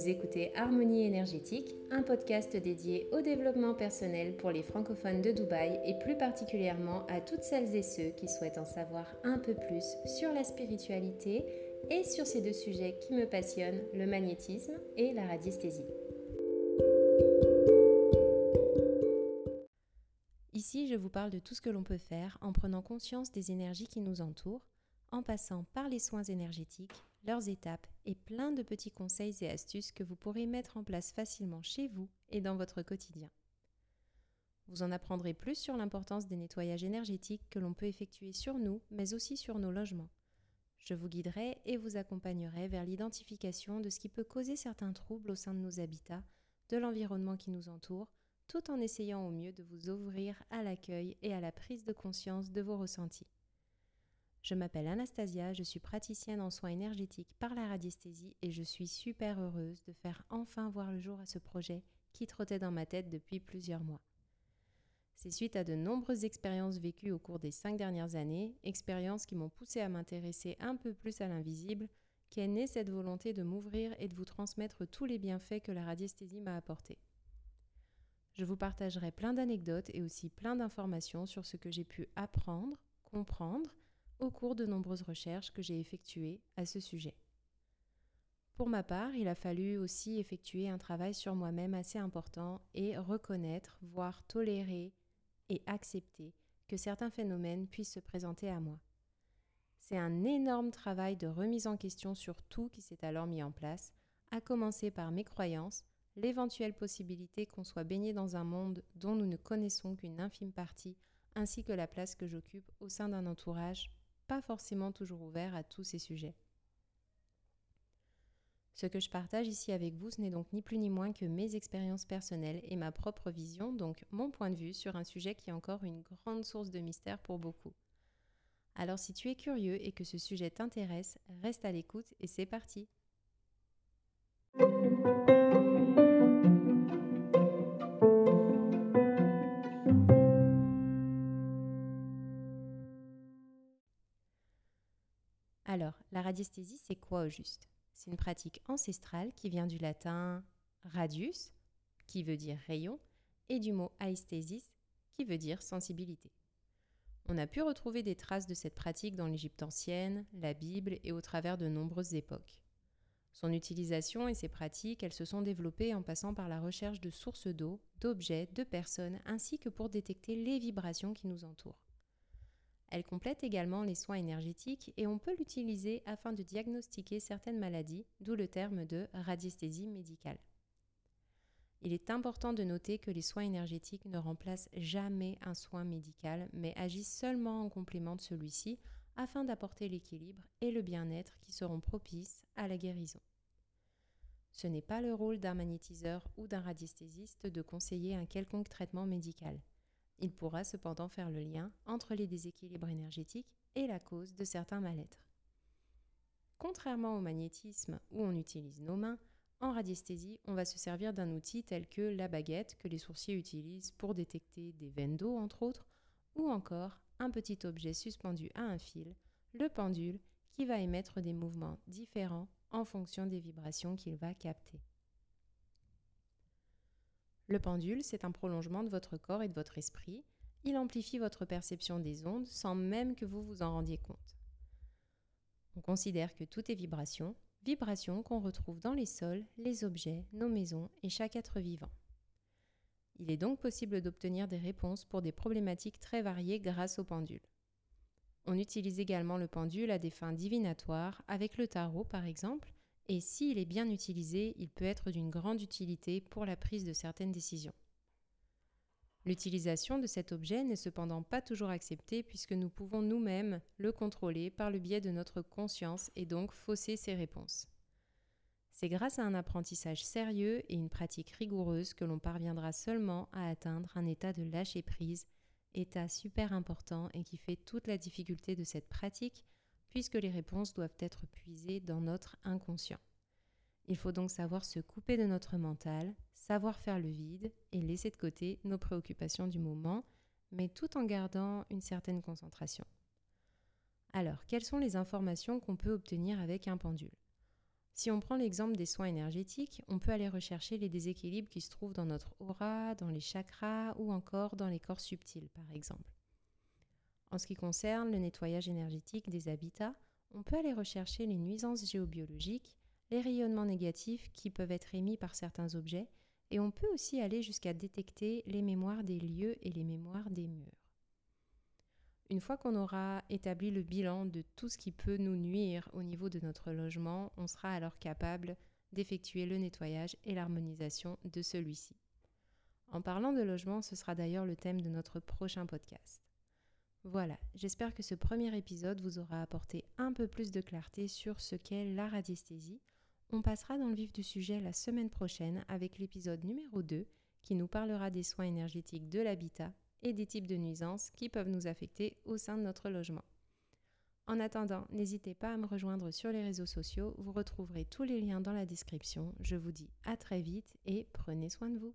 Vous écoutez Harmonie énergétique, un podcast dédié au développement personnel pour les francophones de Dubaï et plus particulièrement à toutes celles et ceux qui souhaitent en savoir un peu plus sur la spiritualité et sur ces deux sujets qui me passionnent, le magnétisme et la radiesthésie. Ici, je vous parle de tout ce que l'on peut faire en prenant conscience des énergies qui nous entourent, en passant par les soins énergétiques, leurs étapes et plein de petits conseils et astuces que vous pourrez mettre en place facilement chez vous et dans votre quotidien. Vous en apprendrez plus sur l'importance des nettoyages énergétiques que l'on peut effectuer sur nous, mais aussi sur nos logements. Je vous guiderai et vous accompagnerai vers l'identification de ce qui peut causer certains troubles au sein de nos habitats, de l'environnement qui nous entoure, tout en essayant au mieux de vous ouvrir à l'accueil et à la prise de conscience de vos ressentis. Je m'appelle Anastasia, je suis praticienne en soins énergétiques par la radiesthésie et je suis super heureuse de faire enfin voir le jour à ce projet qui trottait dans ma tête depuis plusieurs mois. C'est suite à de nombreuses expériences vécues au cours des cinq dernières années, expériences qui m'ont poussé à m'intéresser un peu plus à l'invisible, qu'est née cette volonté de m'ouvrir et de vous transmettre tous les bienfaits que la radiesthésie m'a apportés. Je vous partagerai plein d'anecdotes et aussi plein d'informations sur ce que j'ai pu apprendre, comprendre au cours de nombreuses recherches que j'ai effectuées à ce sujet. Pour ma part, il a fallu aussi effectuer un travail sur moi-même assez important et reconnaître, voire tolérer et accepter que certains phénomènes puissent se présenter à moi. C'est un énorme travail de remise en question sur tout qui s'est alors mis en place, à commencer par mes croyances, l'éventuelle possibilité qu'on soit baigné dans un monde dont nous ne connaissons qu'une infime partie, ainsi que la place que j'occupe au sein d'un entourage forcément toujours ouvert à tous ces sujets. Ce que je partage ici avec vous, ce n'est donc ni plus ni moins que mes expériences personnelles et ma propre vision, donc mon point de vue sur un sujet qui est encore une grande source de mystère pour beaucoup. Alors si tu es curieux et que ce sujet t'intéresse, reste à l'écoute et c'est parti. Alors, la radiesthésie, c'est quoi au juste? C'est une pratique ancestrale qui vient du latin radius, qui veut dire rayon, et du mot aesthesis, qui veut dire sensibilité. On a pu retrouver des traces de cette pratique dans l'Égypte ancienne, la Bible et au travers de nombreuses époques. Son utilisation et ses pratiques, elles se sont développées en passant par la recherche de sources d'eau, d'objets, de personnes, ainsi que pour détecter les vibrations qui nous entourent. Elle complète également les soins énergétiques et on peut l'utiliser afin de diagnostiquer certaines maladies, d'où le terme de radiesthésie médicale. Il est important de noter que les soins énergétiques ne remplacent jamais un soin médical, mais agissent seulement en complément de celui-ci afin d'apporter l'équilibre et le bien-être qui seront propices à la guérison. Ce n'est pas le rôle d'un magnétiseur ou d'un radiesthésiste de conseiller un quelconque traitement médical. Il pourra cependant faire le lien entre les déséquilibres énergétiques et la cause de certains mal-être. Contrairement au magnétisme où on utilise nos mains, en radiesthésie, on va se servir d'un outil tel que la baguette que les sourciers utilisent pour détecter des veines d'eau entre autres, ou encore un petit objet suspendu à un fil, le pendule, qui va émettre des mouvements différents en fonction des vibrations qu'il va capter. Le pendule, c'est un prolongement de votre corps et de votre esprit. Il amplifie votre perception des ondes sans même que vous vous en rendiez compte. On considère que tout est vibration, vibration qu'on retrouve dans les sols, les objets, nos maisons et chaque être vivant. Il est donc possible d'obtenir des réponses pour des problématiques très variées grâce au pendule. On utilise également le pendule à des fins divinatoires, avec le tarot par exemple, et s'il est bien utilisé, il peut être d'une grande utilité pour la prise de certaines décisions. L'utilisation de cet objet n'est cependant pas toujours acceptée puisque nous pouvons nous-mêmes le contrôler par le biais de notre conscience et donc fausser ses réponses. C'est grâce à un apprentissage sérieux et une pratique rigoureuse que l'on parviendra seulement à atteindre un état de lâcher prise, état super important et qui fait toute la difficulté de cette pratique puisque les réponses doivent être puisées dans notre inconscient. Il faut donc savoir se couper de notre mental, savoir faire le vide et laisser de côté nos préoccupations du moment, mais tout en gardant une certaine concentration. Alors, quelles sont les informations qu'on peut obtenir avec un pendule? Si on prend l'exemple des soins énergétiques, on peut aller rechercher les déséquilibres qui se trouvent dans notre aura, dans les chakras ou encore dans les corps subtils par exemple. En ce qui concerne le nettoyage énergétique des habitats, on peut aller rechercher les nuisances géobiologiques, les rayonnements négatifs qui peuvent être émis par certains objets, et on peut aussi aller jusqu'à détecter les mémoires des lieux et les mémoires des murs. Une fois qu'on aura établi le bilan de tout ce qui peut nous nuire au niveau de notre logement, on sera alors capable d'effectuer le nettoyage et l'harmonisation de celui-ci. En parlant de logement, ce sera d'ailleurs le thème de notre prochain podcast. Voilà, j'espère que ce premier épisode vous aura apporté un peu plus de clarté sur ce qu'est la radiesthésie. On passera dans le vif du sujet la semaine prochaine avec l'épisode numéro 2 qui nous parlera des soins énergétiques de l'habitat et des types de nuisances qui peuvent nous affecter au sein de notre logement. En attendant, n'hésitez pas à me rejoindre sur les réseaux sociaux, vous retrouverez tous les liens dans la description. Je vous dis à très vite et prenez soin de vous.